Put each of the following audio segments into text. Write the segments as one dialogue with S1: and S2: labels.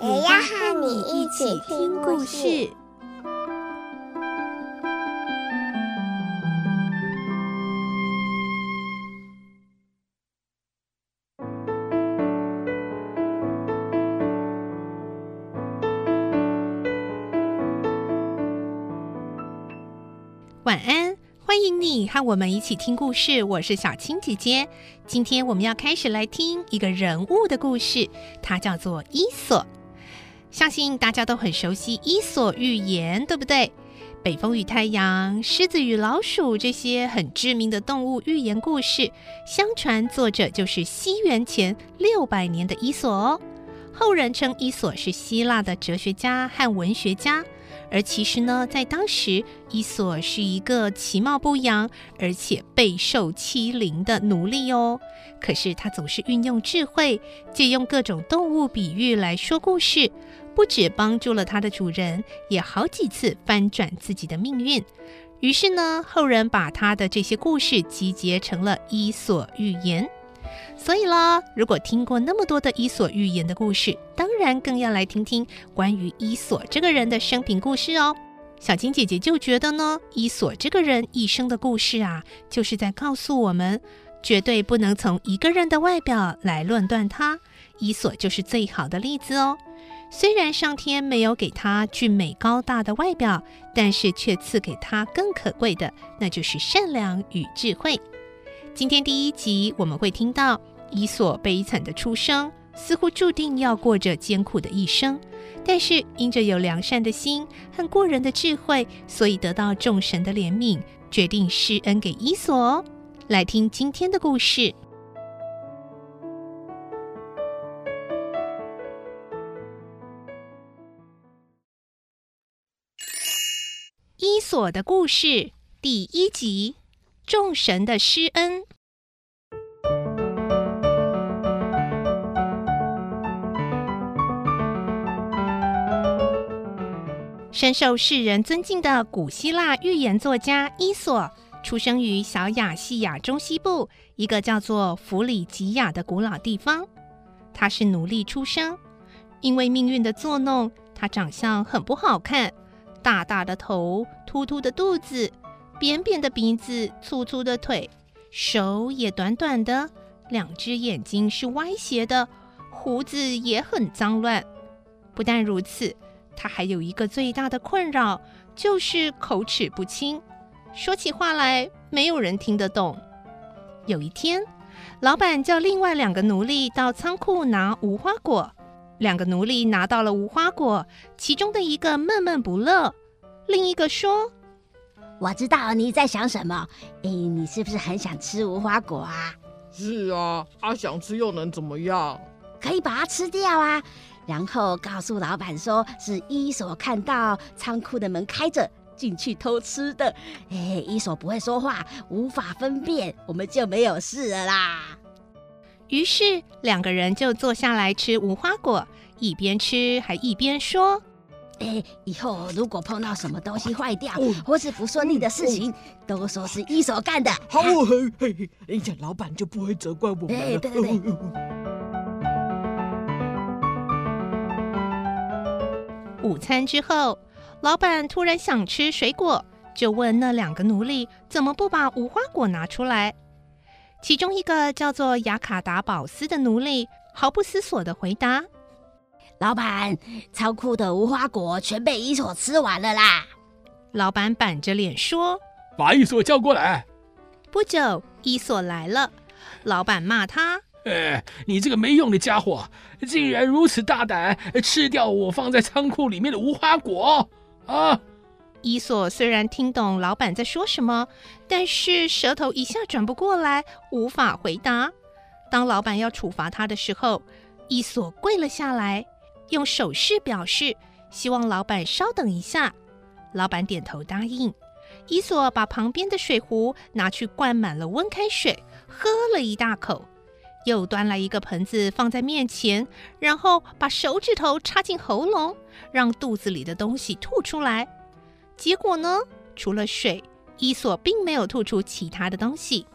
S1: 也要和你一起听故事。
S2: 晚安，欢迎你和我们一起听故事。我是小青姐姐。今天我们要开始来听一个人物的故事，他叫做伊索。相信大家都很熟悉伊索寓言，对不对？北风与太阳、狮子与老鼠这些很知名的动物寓言故事，相传作者就是西元前六百年的伊索哦。后人称伊索是希腊的哲学家和文学家。而其实呢，在当时，伊索是一个其貌不扬而且备受欺凌的奴隶哦。可是他总是运用智慧，借用各种动物比喻来说故事，不止帮助了他的主人，也好几次翻转自己的命运。于是呢，后人把他的这些故事集结成了《伊索寓言》。所以啦，如果听过那么多的伊索寓言的故事，当然更要来听听关于伊索这个人的生平故事哦。小金姐姐就觉得呢，伊索这个人一生的故事啊，就是在告诉我们，绝对不能从一个人的外表来论断他。伊索就是最好的例子哦。虽然上天没有给他俊美高大的外表，但是却赐给他更可贵的，那就是善良与智慧。今天第一集我们会听到伊索悲惨的出生，似乎注定要过着艰苦的一生，但是因着有良善的心和过人的智慧，所以得到众神的怜悯，决定施恩给伊索。来听今天的故事，《索的故事》第一集。众神的施恩。深受世人尊敬的古希腊寓言作家伊索，出生于小亚细亚中西部一个叫做弗里吉亚的古老地方。他是奴隶出生，因为命运的作弄，他长相很不好看，大大的头，突突的肚子。扁扁的鼻子，粗粗的腿，手也短短的，两只眼睛是歪斜的，胡子也很脏乱。不但如此，他还有一个最大的困扰，就是口齿不清，说起话来没有人听得懂。有一天，老板叫另外两个奴隶到仓库拿无花果，两个奴隶拿到了无花果，其中的一个闷闷不乐，另一个说。
S3: 我知道你在想什么，哎，你是不是很想吃无花果啊？
S4: 是啊，啊想吃又能怎么样？
S3: 可以把它吃掉啊，然后告诉老板说是伊索看到仓库的门开着进去偷吃的。哎，伊索不会说话，无法分辨，我们就没有事了啦。
S2: 于是两个人就坐下来吃无花果，一边吃还一边说。
S3: 哎，以后如果碰到什么东西坏掉，哦、或是不顺利的事情，哦、都说是一手干的。
S4: 好，嘿嘿，人家老板就不会责怪我们了。
S3: 哎，对 对对。
S2: 午餐之后，老板突然想吃水果，就问那两个奴隶怎么不把无花果拿出来。其中一个叫做雅卡达宝斯的奴隶毫不思索的回答。
S3: 老板，仓库的无花果全被伊索吃完了啦！
S2: 老板板着脸说：“
S5: 把伊索叫过来。”
S2: 不久，伊索来了。老板骂他：“
S5: 哎，你这个没用的家伙，竟然如此大胆，吃掉我放在仓库里面的无花果！”啊！
S2: 伊索虽然听懂老板在说什么，但是舌头一下转不过来，无法回答。当老板要处罚他的时候，伊索跪了下来。用手势表示希望老板稍等一下。老板点头答应。伊索把旁边的水壶拿去灌满了温开水，喝了一大口，又端来一个盆子放在面前，然后把手指头插进喉咙，让肚子里的东西吐出来。结果呢，除了水，伊索并没有吐出其他的东西。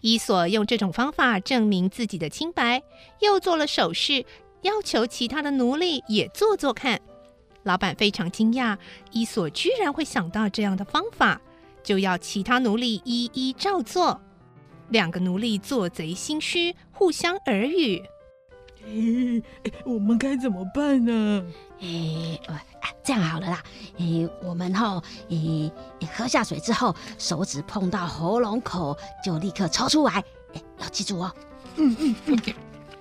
S2: 伊索用这种方法证明自己的清白，又做了手势，要求其他的奴隶也做做看。老板非常惊讶，伊索居然会想到这样的方法，就要其他奴隶一一照做。两个奴隶做贼心虚，互相耳语：“
S4: 嘿，我们该怎么办呢？”
S3: 哎，这样好了啦，哎，我们哈，哎，喝下水之后，手指碰到喉咙口就立刻抽出来，哎，要记住哦。
S2: 嗯嗯嗯。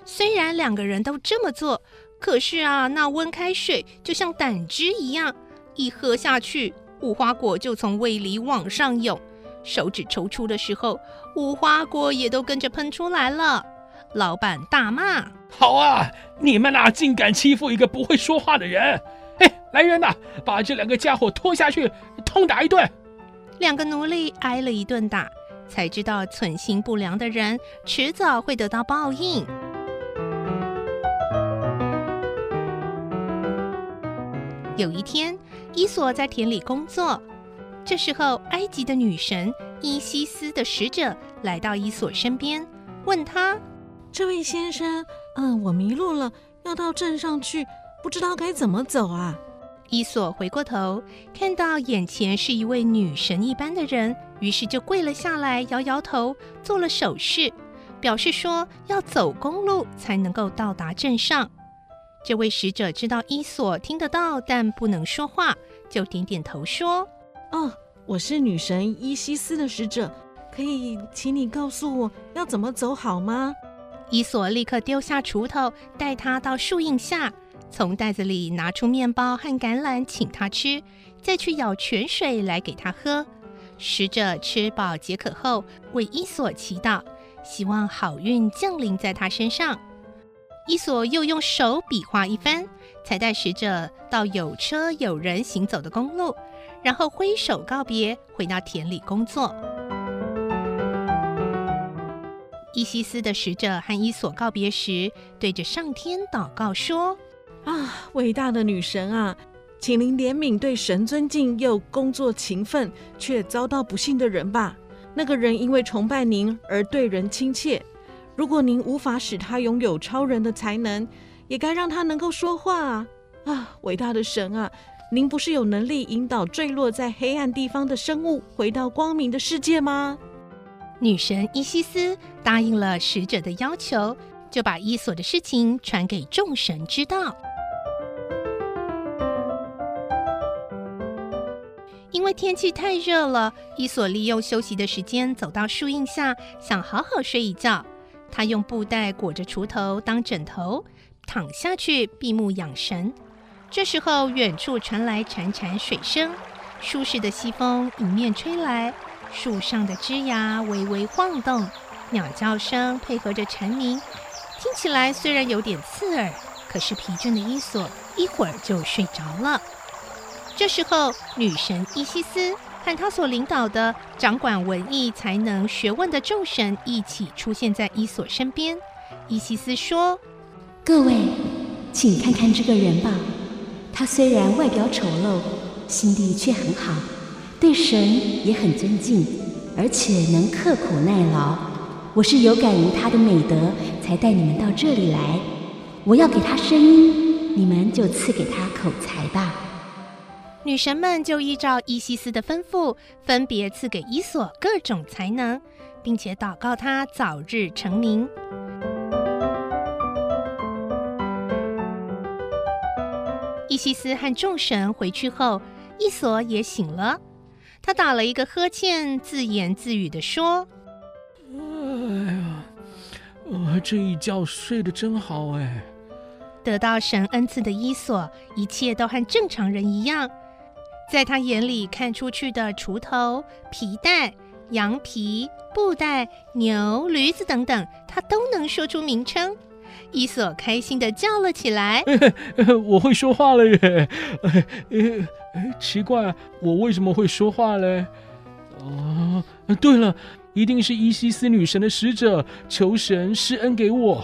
S2: 虽然两个人都这么做。可是啊，那温开水就像胆汁一样，一喝下去，无花果就从胃里往上涌。手指抽出的时候，无花果也都跟着喷出来了。老板大骂：“
S5: 好啊，你们呐，竟敢欺负一个不会说话的人！哎，来人呐，把这两个家伙拖下去，痛打一顿。”
S2: 两个奴隶挨了一顿打，才知道存心不良的人迟早会得到报应。有一天，伊索在田里工作。这时候，埃及的女神伊西斯的使者来到伊索身边，问他：“
S4: 这位先生，嗯，我迷路了，要到镇上去，不知道该怎么走啊？”
S2: 伊索回过头，看到眼前是一位女神一般的人，于是就跪了下来，摇摇头，做了手势，表示说要走公路才能够到达镇上。这位使者知道伊索听得到，但不能说话，就点点头说：“
S4: 哦，我是女神伊西斯的使者，可以请你告诉我要怎么走好吗？”
S2: 伊索立刻丢下锄头，带他到树荫下，从袋子里拿出面包和橄榄请他吃，再去舀泉水来给他喝。使者吃饱解渴后，为伊索祈祷，希望好运降临在他身上。伊索又用手比划一番，才带使者到有车有人行走的公路，然后挥手告别，回到田里工作。伊西斯的使者和伊索告别时，对着上天祷告说：“
S4: 啊，伟大的女神啊，请您怜悯对神尊敬又工作勤奋却遭到不幸的人吧。那个人因为崇拜您而对人亲切。”如果您无法使他拥有超人的才能，也该让他能够说话啊！啊，伟大的神啊，您不是有能力引导坠落在黑暗地方的生物回到光明的世界吗？
S2: 女神伊西斯答应了使者的要求，就把伊索的事情传给众神知道。因为天气太热了，伊索利用休息的时间走到树荫下，想好好睡一觉。他用布袋裹着锄头当枕头，躺下去闭目养神。这时候，远处传来潺潺水声，舒适的西风迎面吹来，树上的枝芽微微晃动，鸟叫声配合着蝉鸣，听起来虽然有点刺耳，可是疲倦的伊索一会儿就睡着了。这时候，女神伊西斯。和他所领导的掌管文艺才能学问的众神一起出现在伊索身边。伊西斯说：“
S6: 各位，请看看这个人吧。他虽然外表丑陋，心地却很好，对神也很尊敬，而且能刻苦耐劳。我是有感于他的美德，才带你们到这里来。我要给他声音，你们就赐给他口才吧。”
S2: 女神们就依照伊西斯的吩咐，分别赐给伊索各种才能，并且祷告他早日成名。伊西斯和众神回去后，伊索也醒了。他打了一个呵欠，自言自语地说：“
S5: 哎呀，我这一觉睡得真好哎！”
S2: 得到神恩赐的伊索，一切都和正常人一样。在他眼里看出去的锄头、皮带、羊皮、布袋、牛、驴子等等，他都能说出名称。伊索开心地叫了起来：“
S5: 我会说话了耶！奇怪，我为什么会说话嘞？哦，对了，一定是伊西斯女神的使者，求神施恩给我。”